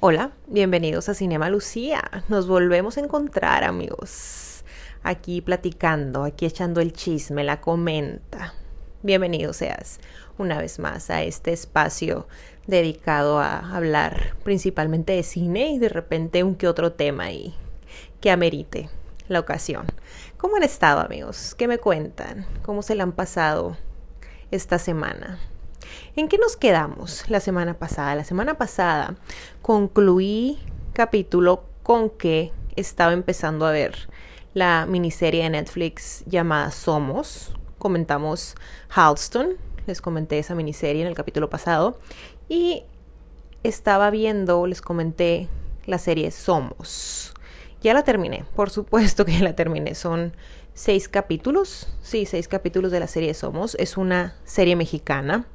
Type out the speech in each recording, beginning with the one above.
Hola, bienvenidos a Cinema Lucía. Nos volvemos a encontrar, amigos. Aquí platicando, aquí echando el chisme, la comenta. Bienvenido seas una vez más a este espacio dedicado a hablar principalmente de cine y de repente un que otro tema y que amerite la ocasión. ¿Cómo han estado, amigos? ¿Qué me cuentan? ¿Cómo se la han pasado esta semana? ¿En qué nos quedamos la semana pasada? La semana pasada concluí capítulo con que estaba empezando a ver la miniserie de Netflix llamada Somos. Comentamos Halston, les comenté esa miniserie en el capítulo pasado. Y estaba viendo, les comenté la serie Somos. Ya la terminé, por supuesto que la terminé. Son seis capítulos, sí, seis capítulos de la serie Somos. Es una serie mexicana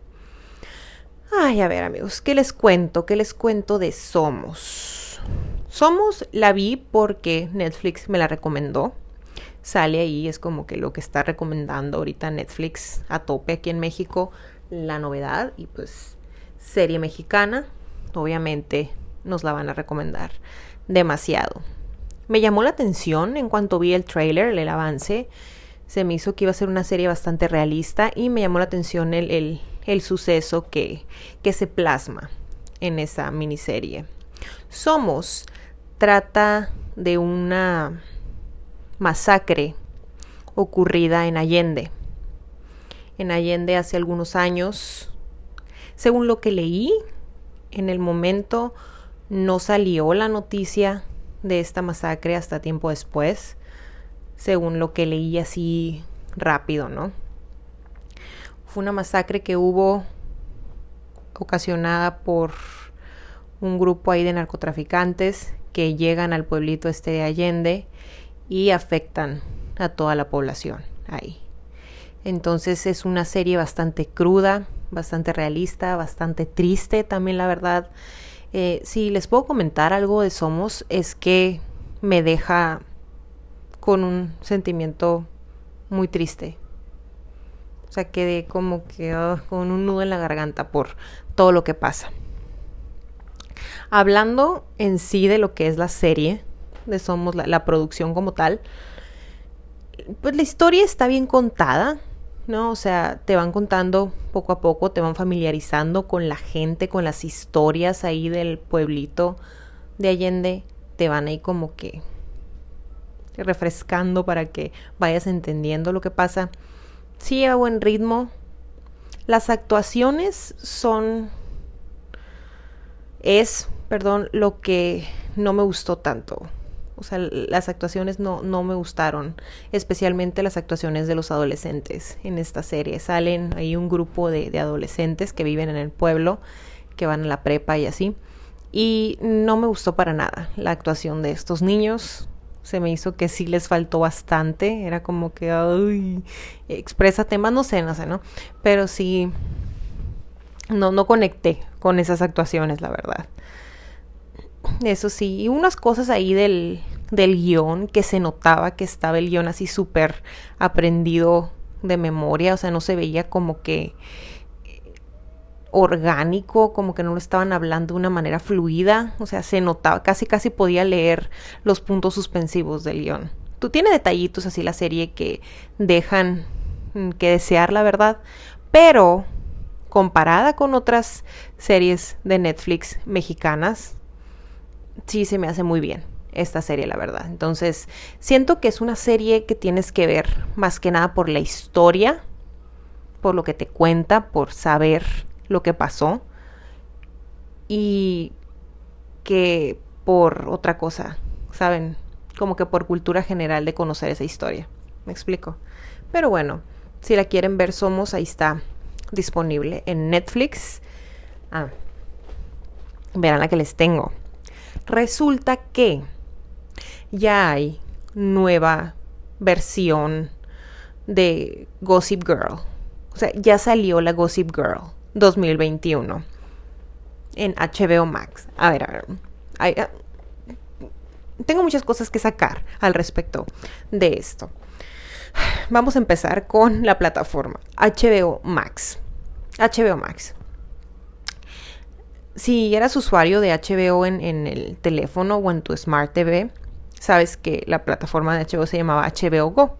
Ay, a ver amigos, ¿qué les cuento? ¿Qué les cuento de Somos? Somos la vi porque Netflix me la recomendó. Sale ahí, es como que lo que está recomendando ahorita Netflix a tope aquí en México, la novedad y pues serie mexicana, obviamente nos la van a recomendar demasiado. Me llamó la atención en cuanto vi el trailer, el avance, se me hizo que iba a ser una serie bastante realista y me llamó la atención el, el el suceso que, que se plasma en esa miniserie. Somos trata de una masacre ocurrida en Allende. En Allende hace algunos años, según lo que leí, en el momento no salió la noticia de esta masacre hasta tiempo después, según lo que leí así rápido, ¿no? Fue una masacre que hubo ocasionada por un grupo ahí de narcotraficantes que llegan al pueblito este de Allende y afectan a toda la población ahí. Entonces es una serie bastante cruda, bastante realista, bastante triste también la verdad. Eh, si les puedo comentar algo de Somos es que me deja con un sentimiento muy triste. O sea, quedé como que ah, con un nudo en la garganta por todo lo que pasa. Hablando en sí de lo que es la serie, de Somos, la, la producción como tal, pues la historia está bien contada, ¿no? O sea, te van contando poco a poco, te van familiarizando con la gente, con las historias ahí del pueblito de Allende, te van ahí como que refrescando para que vayas entendiendo lo que pasa sí a buen ritmo. Las actuaciones son es, perdón, lo que no me gustó tanto. O sea, las actuaciones no, no me gustaron, especialmente las actuaciones de los adolescentes en esta serie. Salen ahí un grupo de adolescentes que viven en el pueblo, que van a la prepa y así. Y no me gustó para nada la actuación de estos niños se me hizo que sí les faltó bastante. Era como que, ay, exprésate más, no sé, no sé, ¿no? Pero sí, no, no conecté con esas actuaciones, la verdad. Eso sí, y unas cosas ahí del, del guion que se notaba que estaba el guion así súper aprendido de memoria, o sea, no se veía como que orgánico, como que no lo estaban hablando de una manera fluida, o sea, se notaba, casi casi podía leer los puntos suspensivos del guion. Tú tiene detallitos así la serie que dejan mm, que desear, la verdad, pero comparada con otras series de Netflix mexicanas, sí se me hace muy bien esta serie, la verdad. Entonces, siento que es una serie que tienes que ver más que nada por la historia, por lo que te cuenta, por saber lo que pasó y que por otra cosa, ¿saben? Como que por cultura general de conocer esa historia. ¿Me explico? Pero bueno, si la quieren ver, Somos, ahí está disponible en Netflix. Ah, verán la que les tengo. Resulta que ya hay nueva versión de Gossip Girl. O sea, ya salió la Gossip Girl. 2021 en HBO Max. A ver, a ver. Ah, tengo muchas cosas que sacar al respecto de esto. Vamos a empezar con la plataforma HBO Max. HBO Max. si eras usuario de HBO en, en, el teléfono o en tu Smart TV, sabes que la plataforma de HBO se llamaba HBO Go,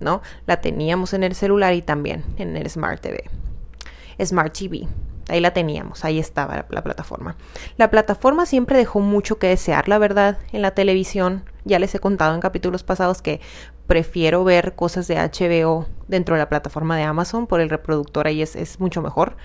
¿no? La teníamos en el celular y también en el Smart TV. Smart TV. Ahí la teníamos, ahí estaba la, la, plataforma. La plataforma siempre dejó mucho que desear, la verdad, en la televisión. Ya les he contado en capítulos pasados que prefiero ver cosas de HBO dentro de la plataforma de Amazon por el reproductor, ahí es, es mucho mejor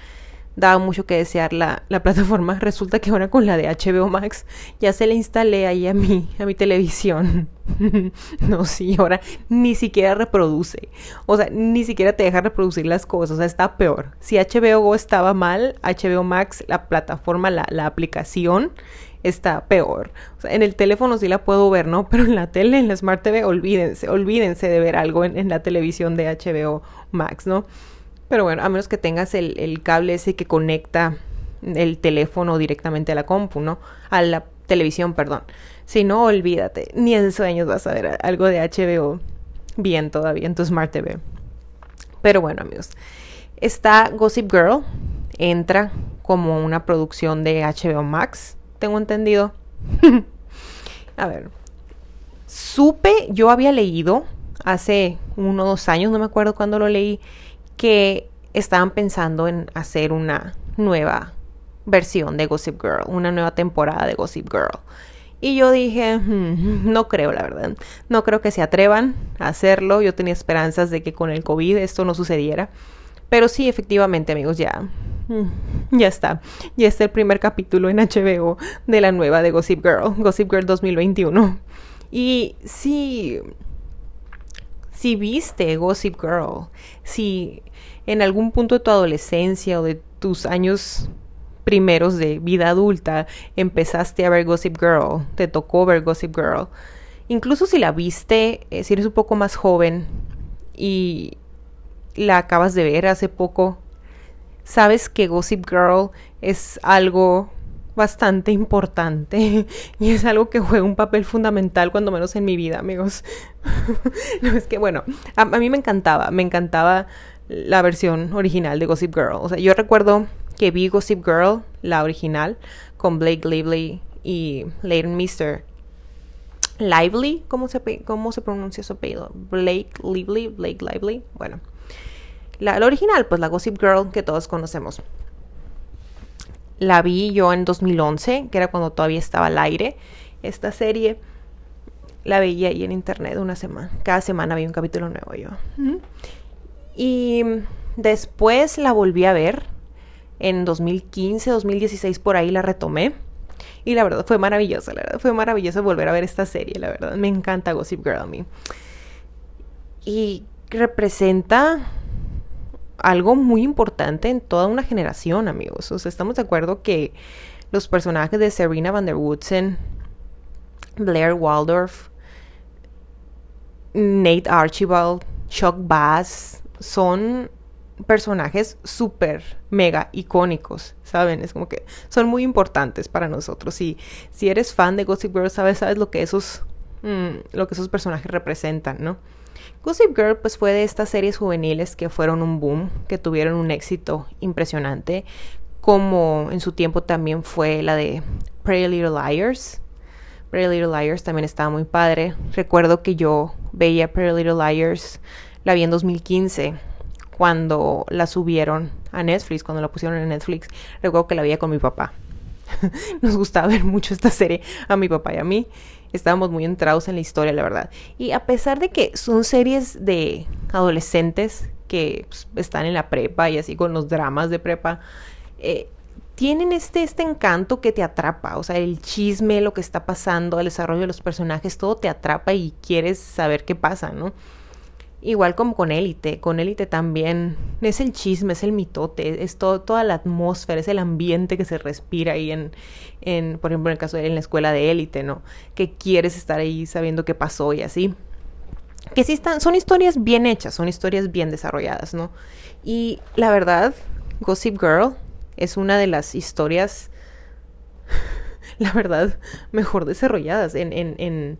daba mucho que desear la, la, plataforma. Resulta que ahora con la de HBO Max ya se la instalé ahí a mi, a mi televisión. no, sí, ahora ni siquiera reproduce. O sea, ni siquiera te deja reproducir las cosas. O sea, está peor. Si HBO Go estaba mal, HBO Max, la plataforma, la, la aplicación, está peor. O sea, en el teléfono sí la puedo ver, ¿no? Pero en la tele, en la Smart TV, olvídense, olvídense de ver algo en, en la televisión de HBO Max, ¿no? Pero bueno, a menos que tengas el, el, cable ese que conecta el teléfono directamente a la compu, ¿no? A la televisión, perdón. Si no, olvídate. Ni en sueños vas a ver algo de HBO bien todavía en tu Smart TV. Pero bueno, amigos. Está Gossip Girl. Entra como una producción de HBO Max. Tengo entendido. a ver. Supe, yo había leído hace uno o dos años, no me acuerdo cuándo lo leí que estaban pensando en hacer una nueva versión de Gossip Girl, una nueva temporada de Gossip Girl. Y yo dije, hmm, no creo, la verdad. No creo que se atrevan a hacerlo. Yo tenía esperanzas de que con el COVID esto no sucediera. Pero sí, efectivamente, amigos, ya. Hmm, ya está. Ya está el primer capítulo en HBO de la nueva de Gossip Girl, Gossip Girl 2021. Y sí. Si viste Gossip Girl, si en algún punto de tu adolescencia o de tus años primeros de vida adulta empezaste a ver Gossip Girl, te tocó ver Gossip Girl, incluso si la viste, eh, si eres un poco más joven y la acabas de ver hace poco, sabes que Gossip Girl es algo bastante importante y es algo que juega un papel fundamental cuando menos en mi vida, amigos. no, es que bueno, a, a, mí me encantaba, me encantaba la versión original de Gossip Girl. O sea, yo recuerdo que vi Gossip Girl, la original, con Blake Lively y Leighton Mister. Lively, ¿cómo se, cómo se pronuncia su apellido? Blake Lively, Blake Lively. Bueno, la, la original, pues la Gossip Girl que todos conocemos. La vi yo en 2011, que era cuando todavía estaba al aire. Esta serie la veía ahí en internet una semana. Cada semana había un capítulo nuevo yo. Y después la volví a ver en 2015, 2016, por ahí la retomé. Y la verdad fue maravillosa, la verdad fue maravilloso volver a ver esta serie, la verdad. Me encanta Gossip Girl a mí. Y representa algo muy importante en toda una generación, amigos. O sea, estamos de acuerdo que los personajes de Serena van der Woodsen, Blair Waldorf, Nate Archibald, Chuck Bass, son personajes súper mega icónicos, ¿saben? Es como que son muy importantes para nosotros. Y si eres fan de Gossip Girl, sabes, sabes lo que esos, mmm, lo que esos personajes representan, ¿no? Gossip Girl pues fue de estas series juveniles que fueron un boom, que tuvieron un éxito impresionante, como en su tiempo también fue la de Pretty Little Liars. Pretty Little Liars también estaba muy padre. Recuerdo que yo veía Pretty Little Liars la vi en 2015 cuando la subieron a Netflix, cuando la pusieron en Netflix. Recuerdo que la veía con mi papá. Nos gustaba ver mucho esta serie a mi papá y a mí. Estábamos muy entrados en la historia, la verdad. Y a pesar de que son series de adolescentes que pues, están en la prepa y así con los dramas de prepa, eh, tienen este, este encanto que te atrapa. O sea, el chisme, lo que está pasando, el desarrollo de los personajes, todo te atrapa y quieres saber qué pasa, ¿no? Igual como con élite, con élite también es el chisme, es el mitote, es todo, toda la atmósfera, es el ambiente que se respira ahí en, en por ejemplo, en el caso de en la escuela de élite, ¿no? Que quieres estar ahí sabiendo qué pasó y así. Que sí están, son historias bien hechas, son historias bien desarrolladas, ¿no? Y la verdad, Gossip Girl es una de las historias, la verdad, mejor desarrolladas en, en, en,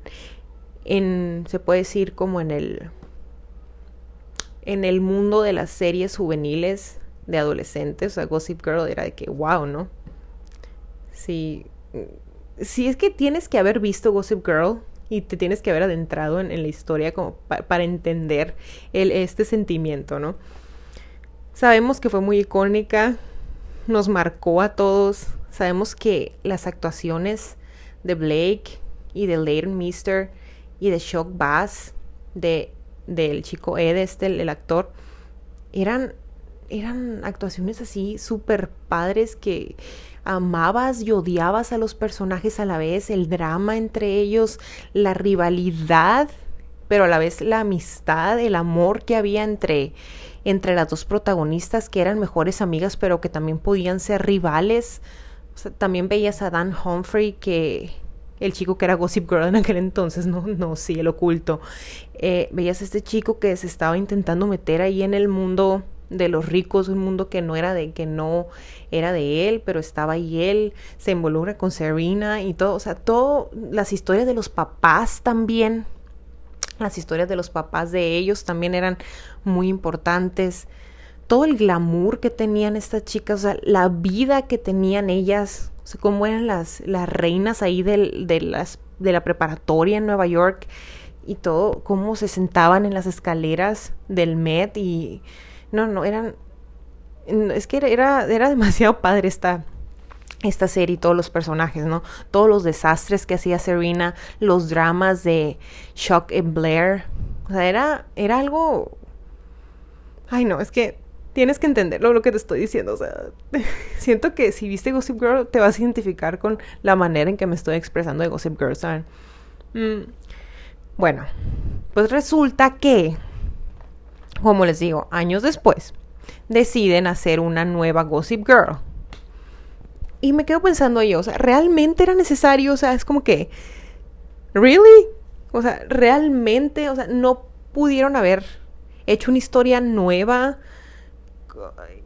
en se puede decir como en el en el mundo de las series juveniles de adolescentes, o sea, Gossip Girl era de que, wow, ¿no? Sí. Sí, es que tienes que haber visto Gossip Girl y te tienes que haber adentrado en, la historia como para entender el, este sentimiento, ¿no? Sabemos que fue muy icónica, nos marcó a todos. Sabemos que las actuaciones de Blake y de Leighton Mister y de Shock Bass, de, del chico Ed, este, el, actor, eran, eran actuaciones así súper padres que amabas y odiabas a los personajes a la vez, el drama entre ellos, la rivalidad, pero a la vez la amistad, el amor que había entre, entre las dos protagonistas que eran mejores amigas pero que también podían ser rivales. también veías a Dan Humphrey que el chico que era Gossip Girl en aquel entonces, no, no, sí, el oculto. Eh, veías a este chico que se estaba intentando meter ahí en el mundo de los ricos, un mundo que no era de, que no era de él, pero estaba ahí él, se involucra con Serena y todo, o sea, todas las historias de los papás también, las historias de los papás de ellos también eran muy importantes. Todo el glamour que tenían estas chicas, o sea, la vida que tenían ellas, o sea, cómo eran las, las reinas ahí de, las, de la preparatoria en Nueva York y todo, cómo se sentaban en las escaleras del Met y no, no, eran, es que era, era demasiado padre esta, esta serie y todos los personajes, ¿no? Todos los desastres que hacía Serena, los dramas de Shock y Blair. O sea, era, era algo... Ay, no, es que tienes que entenderlo lo que te estoy diciendo. O sea, siento que si viste Gossip Girl te vas a identificar con la manera en que me estoy expresando de Gossip Girl. Mm, bueno, pues resulta que, como les digo, años después, deciden hacer una nueva Gossip Girl. Y me quedo pensando yo, o sea, ¿realmente era necesario? O sea, es como que, ¿really? O sea, ¿realmente? O sea, no pudieron haber hecho una historia nueva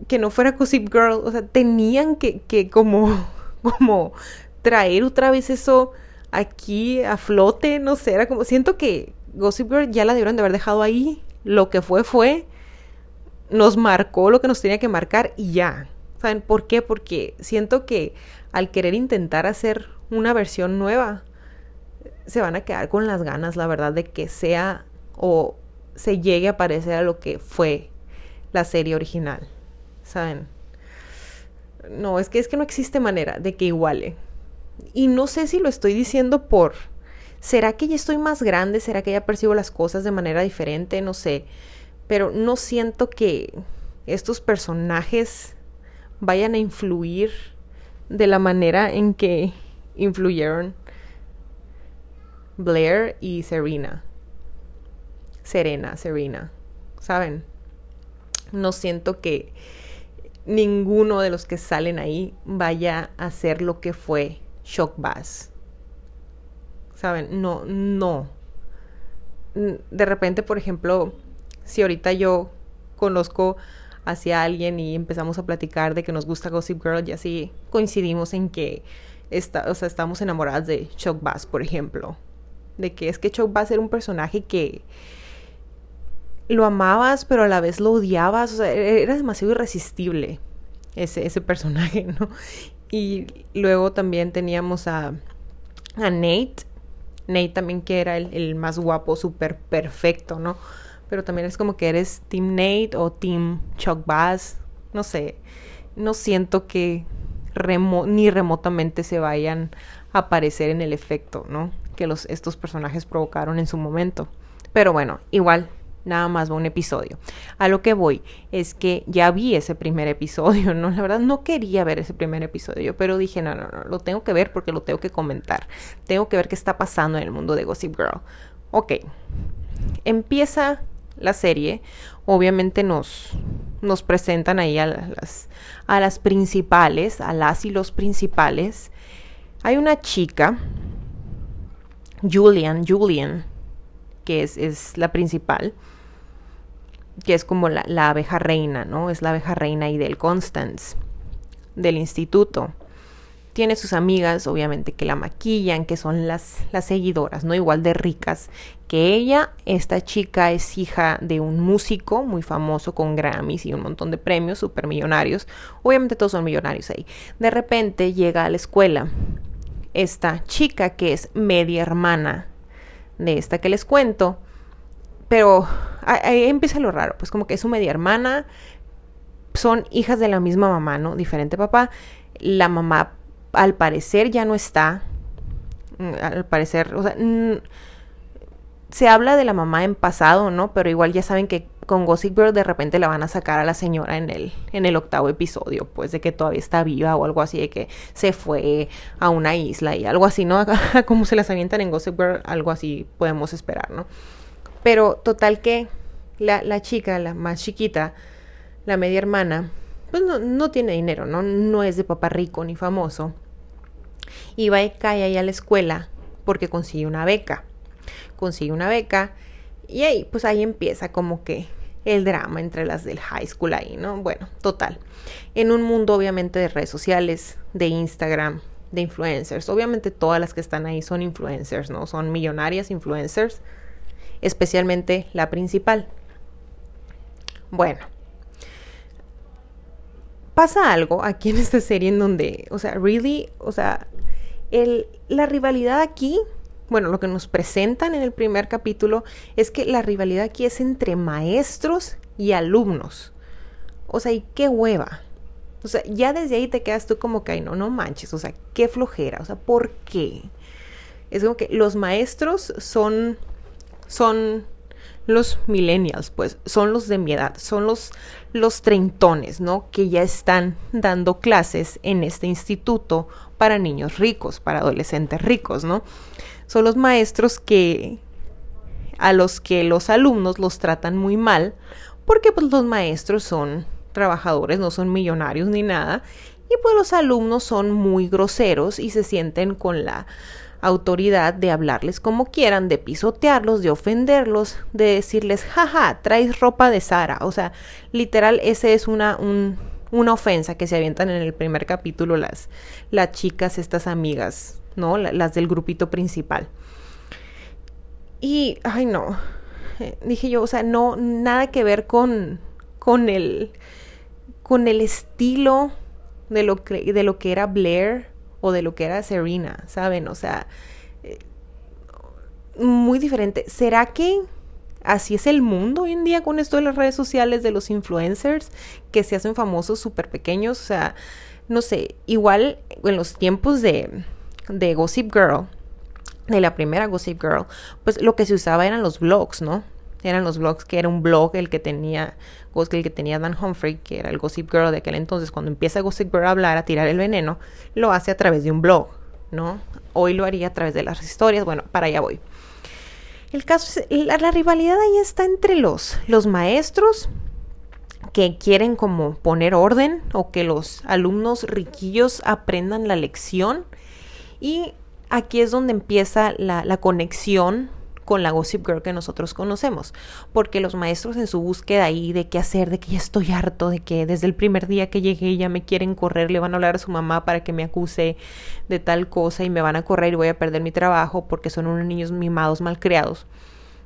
que no fuera Gossip Girl. O sea, tenían que, que como, como traer otra vez eso aquí a flote, no sé, era como, siento que Gossip Girl ya la debieron de haber dejado ahí. Lo que fue, fue. Nos marcó lo que nos tenía que marcar y ya. ¿Saben por qué? Porque siento que al querer intentar hacer una versión nueva, se van a quedar con las ganas, la verdad, de que sea o se llegue a parecer a lo que fue la serie original. ¿Saben? No, es que es que no existe manera de que iguale. Y no sé si lo estoy diciendo por ¿será que ya estoy más grande? ¿Será que ya percibo las cosas de manera diferente? No sé. Pero no siento que estos personajes vayan a influir de la manera en que influyeron Blair y Serena. Serena, Serena. ¿Saben? No siento que ninguno de los que salen ahí vaya a ser lo que fue Shock Bass. ¿Saben? No, no. De repente, por ejemplo, si ahorita yo conozco hacia alguien y empezamos a platicar de que nos gusta Gossip Girl y así coincidimos en que está, o sea, estamos enamoradas de Chuck Bass, por ejemplo. De que es que Chuck Bass era un personaje que lo amabas, pero a la vez lo odiabas. O sea, e-, era demasiado irresistible ese, ese personaje, ¿no? Y luego también teníamos a, a Nate. Nate también que era el, el más guapo, súper perfecto, ¿no? pero también es como que eres Team Nate o Team Chuck Bass, no sé, no siento que ni remotamente se vayan a aparecer en el efecto, ¿no? Que los, estos personajes provocaron en su momento. Pero bueno, igual, nada más va un episodio. A lo que voy es que ya vi ese primer episodio, ¿no? La verdad no quería ver ese primer episodio, pero dije, no, no, no, lo tengo que ver porque lo tengo que comentar. Tengo que ver qué está pasando en el mundo de Gossip Girl. Ok, empieza la serie, obviamente nos, nos presentan ahí a las, a las principales, a las y los principales. Hay una chica, Julian, Julian, que es, es la principal, que es como la, la, abeja reina, ¿no? Es la abeja reina y del Constance, del instituto. tiene sus amigas, obviamente, que la maquillan, que son las, las seguidoras, ¿no? Igual de ricas que ella. Esta chica es hija de un músico muy famoso con Grammys y un montón de premios, super millonarios. Obviamente todos son millonarios ahí. De repente llega a la escuela esta chica que es media hermana de esta que les cuento. Pero ahí empieza lo raro, pues como que es su media hermana, son hijas de la misma mamá, ¿no? Diferente papá. La mamá al parecer ya no está. Mm, al parecer, o sea, se habla de la mamá en pasado, ¿no? Pero igual ya saben que con Gossip Girl de repente la van a sacar a la señora en el, en el octavo episodio, pues de que todavía está viva o algo así, de que se fue a una isla y algo así, ¿no? Como se las avientan en Gossip Girl, algo así podemos esperar, ¿no? Pero total que la, la chica, la más chiquita, la media hermana, pues no, no tiene dinero, ¿no? No es de papá rico ni famoso y va y cae ahí a la escuela porque consigue una beca. Consigue una beca y ahí, pues ahí empieza como que el drama entre las del high school ahí, ¿no? Bueno, total. En un mundo obviamente de redes sociales, de Instagram, de influencers. Obviamente todas las que están ahí son influencers, ¿no? Son millonarias influencers, especialmente la principal. Bueno, pasa algo aquí en esta serie en donde, o sea, really, o sea, el, la rivalidad aquí, bueno, lo que nos presentan en el primer capítulo es que la rivalidad aquí es entre maestros y alumnos. O sea, y qué hueva. O sea, ya desde ahí te quedas tú como que, no, no manches, o sea, qué flojera, o sea, ¿por qué? Es como que los maestros son, son los millennials, pues son los de mi edad, son los, los treintones, ¿no? Que ya están dando clases en este instituto para niños ricos, para adolescentes ricos, ¿no? Son los maestros que a los que los alumnos los tratan muy mal, porque pues los maestros son trabajadores, no son millonarios ni nada, y pues los alumnos son muy groseros y se sienten con la autoridad de hablarles como quieran, de pisotearlos, de ofenderlos, de decirles, jaja, traes ropa de Sara. O sea, literal, esa es una, una ofensa que se avientan en el primer capítulo las, las chicas, estas amigas, ¿no? Las del grupito principal. Y, ay no, eh, dije yo, o sea, no, nada que ver con, con el, con el estilo de lo que, de lo que era Blair o de lo que era Serena, ¿saben? O sea, eh, muy diferente. ¿Será que así es el mundo hoy en día con esto de las redes sociales, de los influencers que se hacen famosos súper pequeños? O sea, no sé, igual en los tiempos de, de Gossip Girl, de la primera Gossip Girl, pues lo que se usaba eran los blogs, ¿no? Eran los blogs que era un blog el que tenía el que tenía Dan Humphrey, que era el Gossip Girl de aquel entonces, cuando empieza Gossip Girl a hablar, a tirar el veneno, lo hace a través de un blog, ¿no? Hoy lo haría a través de las historias, bueno, para allá voy. El caso es, la, rivalidad ahí está entre los, los maestros que quieren como poner orden o que los alumnos riquillos aprendan la lección y aquí es donde empieza la conexión con la Gossip Girl que nosotros conocemos, porque los maestros en su búsqueda ahí de qué hacer, de que ya estoy harto, de que desde el primer día que llegué ya me quieren correr, le van a hablar a su mamá para que me acuse de tal cosa y me van a correr y voy a perder mi trabajo porque son unos niños mimados, malcriados.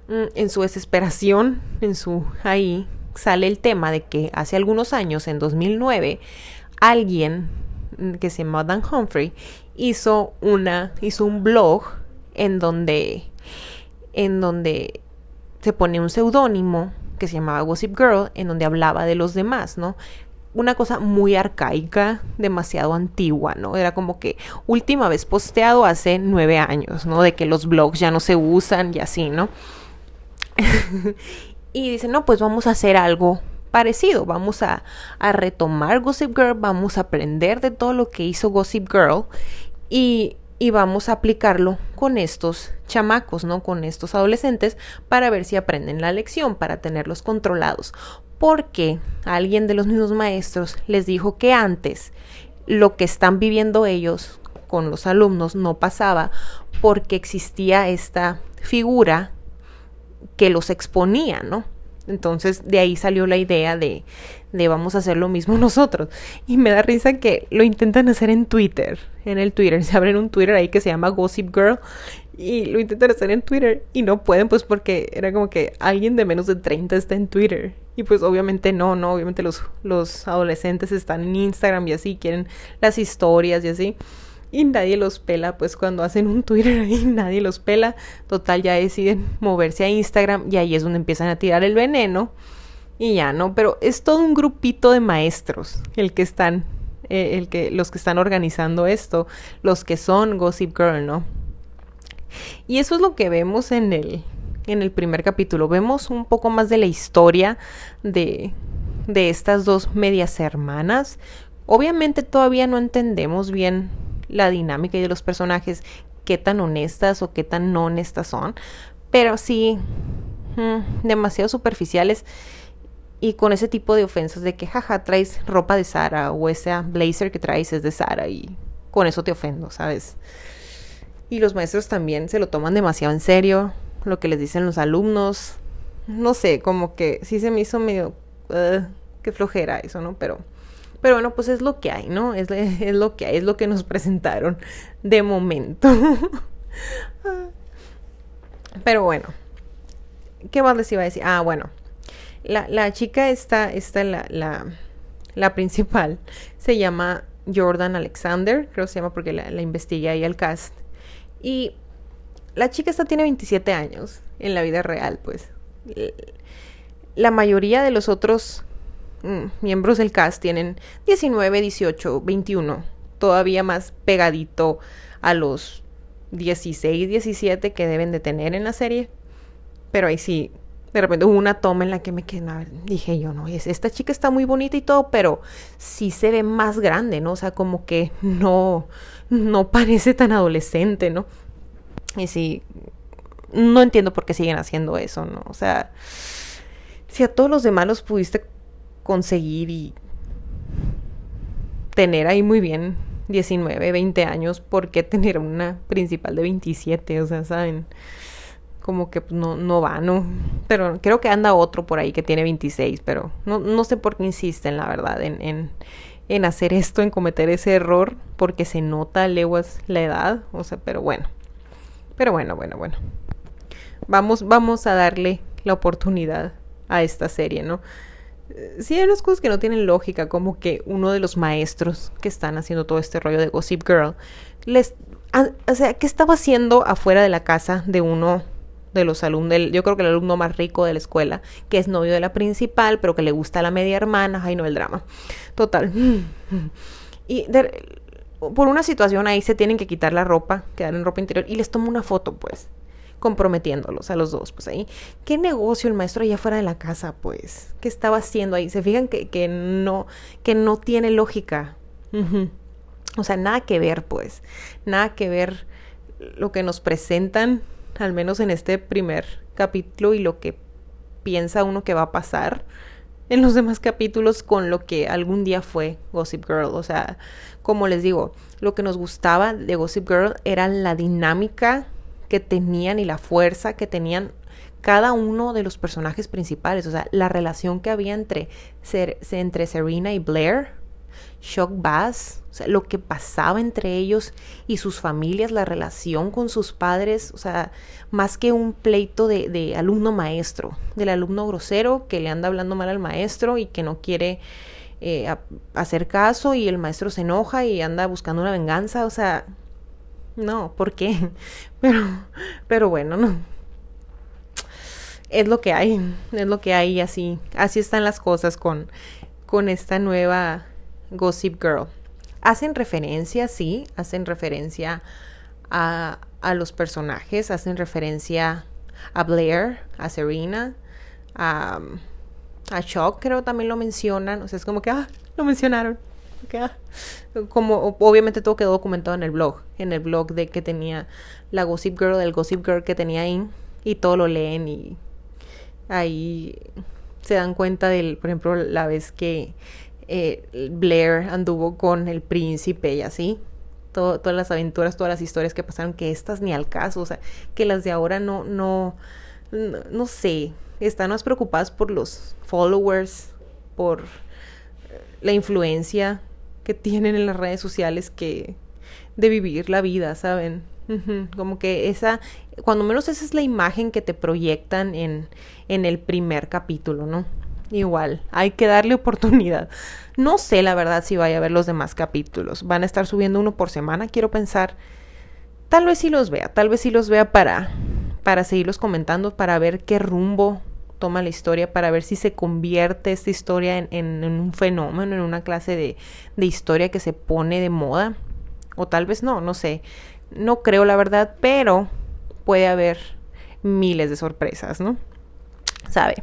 Mm, en su desesperación, en su ahí sale el tema de que hace algunos años, en 2009, alguien que se llama Dan Humphrey hizo una hizo un blog en donde en donde se pone un seudónimo que se llamaba Gossip Girl, en donde hablaba de los demás, ¿no? Una cosa muy arcaica, demasiado antigua, ¿no? Era como que última vez posteado hace nueve años, ¿no? De que los blogs ya no se usan y así, ¿no? y dice, no, pues vamos a hacer algo parecido, vamos a, a retomar Gossip Girl, vamos a aprender de todo lo que hizo Gossip Girl y y vamos a aplicarlo con estos chamacos, ¿no? Con estos adolescentes para ver si aprenden la lección, para tenerlos controlados. Porque alguien de los mismos maestros les dijo que antes lo que están viviendo ellos con los alumnos no pasaba porque existía esta figura que los exponía, ¿no? Entonces de ahí salió la idea de, de vamos a hacer lo mismo nosotros. Y me da risa que lo intentan hacer en Twitter. En el Twitter. Se abren un Twitter ahí que se llama Gossip Girl. Y lo intentan hacer en Twitter. Y no pueden pues porque era como que alguien de menos de 30 está en Twitter. Y pues obviamente no, no. Obviamente los, los adolescentes están en Instagram y así. Quieren las historias y así y nadie los pela, pues cuando hacen un Twitter ahí nadie los pela, total ya deciden moverse a Instagram y ahí es donde empiezan a tirar el veneno y ya, ¿no? Pero es todo un grupito de maestros el que están, eh, el que, los que están organizando esto, los que son Gossip Girl, ¿no? Y eso es lo que vemos en el, en el primer capítulo. Vemos un poco más de la historia de, de estas dos medias hermanas. Obviamente todavía no entendemos bien la dinámica y de los personajes, qué tan honestas o qué tan no honestas son, pero sí, mm, demasiado superficiales y con ese tipo de ofensas de que jaja traes ropa de Sara o ese blazer que traes es de Sara y con eso te ofendo, ¿sabes? Y los maestros también se lo toman demasiado en serio, lo que les dicen los alumnos, no sé, como que sí se me hizo medio qué flojera eso, ¿no? Pero pero bueno, pues es lo que hay, ¿no? Es, es lo que hay, es lo que nos presentaron de momento. Pero bueno, ¿qué más les iba a decir? Ah, bueno, la, la chica esta la, la, principal, se llama Jordan Alexander, creo que se llama porque la, la investigué ahí al cast. Y la chica esta tiene 27 años en la vida real, pues. La mayoría de los otros miembros del cast tienen 19, 18, 21, todavía más pegadito a los 16, 17 que deben de tener en la serie. Pero ahí sí, de repente hubo una toma en la que me quedé, dije yo, no, esta chica está muy bonita y todo, pero sí se ve más grande, ¿no? O sea, como que no, no parece tan adolescente, ¿no? Y sí, no entiendo por qué siguen haciendo eso, ¿no? O sea, si a todos los demás los pudiste conseguir y tener ahí muy bien 19, 20 años, ¿por qué tener una principal de 27? O sea, ¿saben? como que pues, no, no va, ¿no? Pero creo que anda otro por ahí que tiene 26, pero no, no sé por qué insisten, la verdad, en, en, en hacer esto, en cometer ese error, porque se nota leguas la edad, o sea, pero bueno. Pero bueno, bueno, bueno. Vamos, vamos a darle la oportunidad a esta serie, ¿no? Sí hay unas cosas que no tienen lógica, como que uno de los maestros que están haciendo todo este rollo de Gossip Girl, les... O sea, ¿qué estaba haciendo afuera de la casa de uno de los alumnos, yo creo que el alumno más rico de la escuela, que es novio de la principal, pero que le gusta la media hermana, ay no, el drama. Total. Y por una situación ahí se tienen que quitar la ropa, quedar en ropa interior, y les tomo una foto, pues, comprometiéndolos a los dos, pues ahí. ¿Qué negocio el maestro allá fuera de la casa, pues? ¿Qué estaba haciendo ahí? Se fijan que, que no, que no tiene lógica. O sea, nada que ver, pues. Nada que ver lo que nos presentan al menos en este primer capítulo y lo que piensa uno que va a pasar en los demás capítulos con lo que algún día fue Gossip Girl. O sea, como les digo, lo que nos gustaba de Gossip Girl era la dinámica que tenían y la fuerza que tenían cada uno de los personajes principales. O sea, la relación que había entre, entre Serena y Blair Shock Bass, o sea, lo que pasaba entre ellos y sus familias, la relación con sus padres, o sea, más que un pleito de, alumno maestro, del alumno grosero que le anda hablando mal al maestro y que no quiere eh, hacer caso y el maestro se enoja y anda buscando una venganza, o sea, no, ¿por qué? Pero, pero bueno, no. Es lo que hay, es lo que hay así, así están las cosas con, con esta nueva Gossip Girl. Hacen referencia, sí, hacen referencia a, a los personajes, hacen referencia a Blair, a Serena, a, a Chuck, creo también lo mencionan. O sea, es como que, ah, lo mencionaron. Ah. Como obviamente todo quedó documentado en el blog, en el blog de que tenía la Gossip Girl, el Gossip Girl que tenía ahí, y todo lo leen y ahí se dan cuenta del, por ejemplo, la vez que eh, Blair anduvo con el príncipe y así. todas las aventuras, todas las historias que pasaron, que estas ni al caso, o sea, que las de ahora no, no, no, sé, están más preocupadas por los followers, por la influencia que tienen en las redes sociales que de vivir la vida, ¿saben? Como que esa, cuando menos esa es la imagen que te proyectan en, en el primer capítulo, ¿no? Igual, hay que darle oportunidad. No sé la verdad si vaya a ver los demás capítulos. Van a estar subiendo uno por semana, quiero pensar. Tal vez sí los vea, tal vez sí los vea para, para seguirlos comentando, para ver qué rumbo toma la historia, para ver si se convierte esta historia en, un fenómeno, en una clase de, de historia que se pone de moda. O tal vez no, no sé. No creo la verdad, pero puede haber miles de sorpresas, ¿no? sabe.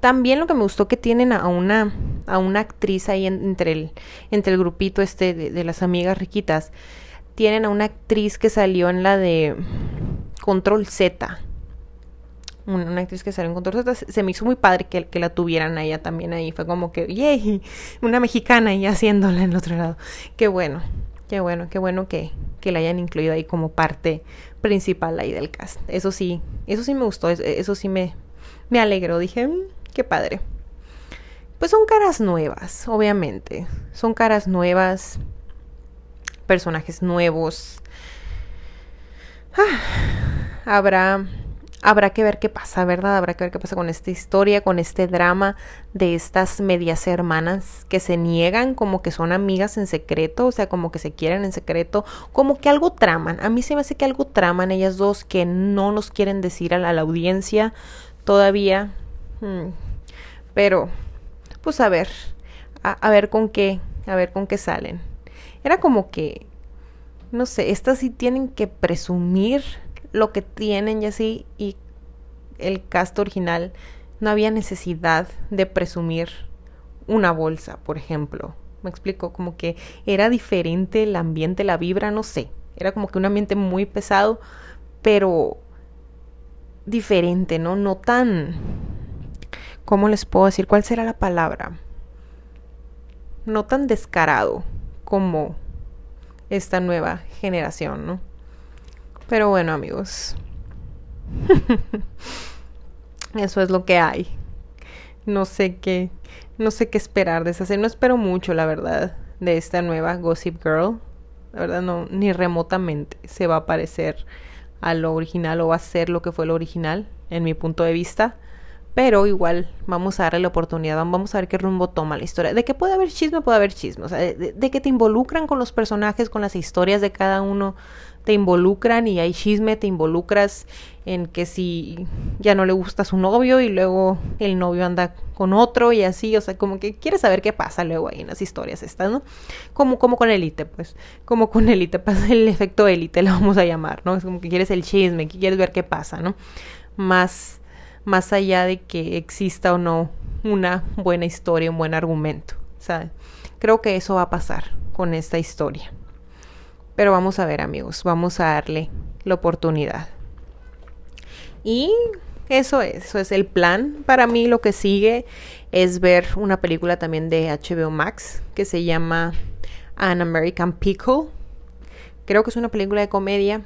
También lo que me gustó que tienen a una, a una actriz ahí entre, el, entre el grupito este de, las amigas riquitas. Tienen a una actriz que salió en la de Control Z. Una, actriz que salió en Z. Se, me hizo muy padre que, que, la tuvieran a ella también ahí. Fue como que, yay, una mexicana ahí haciéndola en el otro lado. Qué bueno, qué bueno, qué bueno que, que la hayan incluido ahí como parte principal ahí del cast. Eso sí, eso sí me gustó, eso sí me, me alegró, dije, mm, qué padre. Pues son caras nuevas, obviamente. Son caras nuevas, personajes nuevos. Ah, habrá habrá que ver qué pasa, ¿verdad? Habrá que ver qué pasa con esta historia, con este drama de estas medias hermanas que se niegan como que son amigas en secreto, o sea, como que se quieren en secreto, como que algo traman. A mí se me hace que algo traman ellas dos que no nos quieren decir a la audiencia todavía. Hmm. Pero, pues a ver, a, ver con qué, a ver con qué salen. Era como que, no sé, estas sí tienen que presumir lo que tienen y así, y el cast original no había necesidad de presumir una bolsa, por ejemplo. Me explico, como que era diferente el ambiente, la vibra, no sé. Era como que un ambiente muy pesado, pero diferente, ¿no? No tan... ¿Cómo les puedo decir? ¿Cuál será la palabra? No tan descarado como esta nueva generación, ¿no? Pero bueno, amigos. Eso es lo que hay. No sé qué, no sé qué esperar de esa. No espero mucho, la verdad, de esta nueva Gossip Girl. La verdad, no, ni remotamente se va a parecer a lo original o va a ser lo que fue lo original, en mi punto de vista. Pero igual vamos a darle la oportunidad, vamos a ver qué rumbo toma la historia. De que puede haber chisme, puede haber chisme. O sea, de, que te involucran con los personajes, con las historias de cada uno, te involucran y hay chisme, te involucras en que si ya no le gusta su novio y luego el novio anda con otro y así, o sea, como que quieres saber qué pasa luego ahí en las historias estas, ¿no? Como, como con élite, pues, como con élite, pasa el efecto élite, lo vamos a llamar, ¿no? Es como que quieres el chisme, que quieres ver qué pasa, ¿no? Más más allá de que exista o no una buena historia, un buen argumento. O sea, creo que eso va a pasar con esta historia. Pero vamos a ver, amigos, vamos a darle la oportunidad. Y eso es, eso es el plan. Para mí lo que sigue es ver una película también de HBO Max que se llama An American Pickle. Creo que es una película de comedia,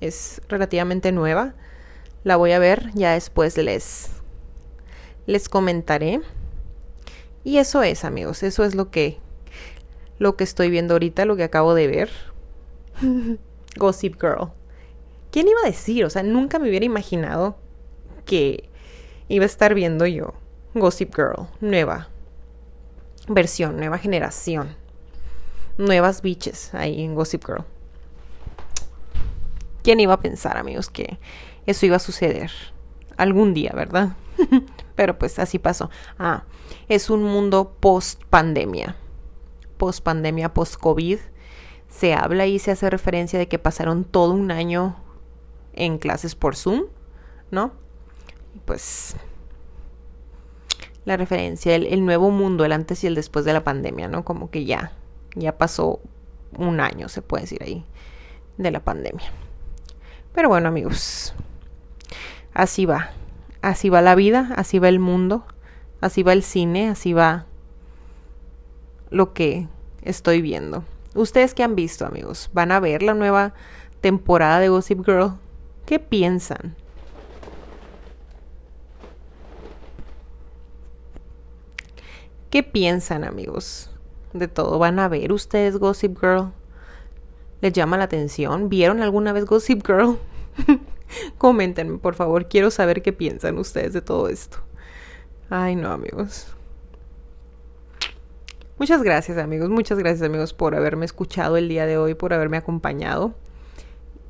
es relativamente nueva. La voy a ver, ya después les, les comentaré. Y eso es, amigos, eso es lo que, lo que estoy viendo ahorita, lo que acabo de ver. Gossip Girl. ¿Quién iba a decir? O sea, nunca me hubiera imaginado que iba a estar viendo yo Gossip Girl, nueva versión, nueva generación. Nuevas bitches ahí en Gossip Girl. ¿Quién iba a pensar, amigos, que eso iba a suceder algún día, ¿verdad? Pero pues así pasó. Ah, es un mundo post pandemia. Post pandemia, post COVID. Se habla y se hace referencia de que pasaron todo un año en clases por Zoom, ¿no? Pues la referencia, el, el, nuevo mundo, el antes y el después de la pandemia, ¿no? Como que ya, ya pasó un año, se puede decir ahí, de la pandemia. Pero bueno, amigos, así va. Así va la vida, así va el mundo, así va el cine, así va lo que estoy viendo. Ustedes que han visto, amigos, van a ver la nueva temporada de Gossip Girl. ¿Qué piensan? ¿Qué piensan, amigos? De todo, ¿van a ver ustedes Gossip Girl? ¿Les llama la atención? ¿Vieron alguna vez Gossip Girl? Coméntenme, por favor, quiero saber qué piensan ustedes de todo esto. Ay, no, amigos. Muchas gracias, amigos. Muchas gracias, amigos, por haberme escuchado el día de hoy, por haberme acompañado.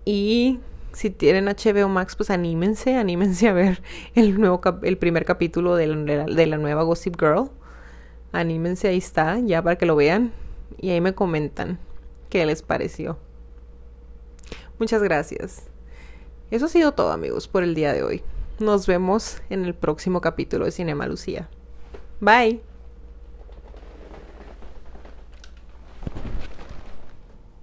Y si tienen HBO Max, pues anímense, anímense a ver el, nuevo el primer capítulo de la, de la nueva Gossip Girl. Anímense, ahí está, ya para que lo vean. Y ahí me comentan qué les pareció. Muchas gracias. Eso ha sido todo, amigos, por el día de hoy. Nos vemos en el próximo capítulo de Cinema Lucía. Bye.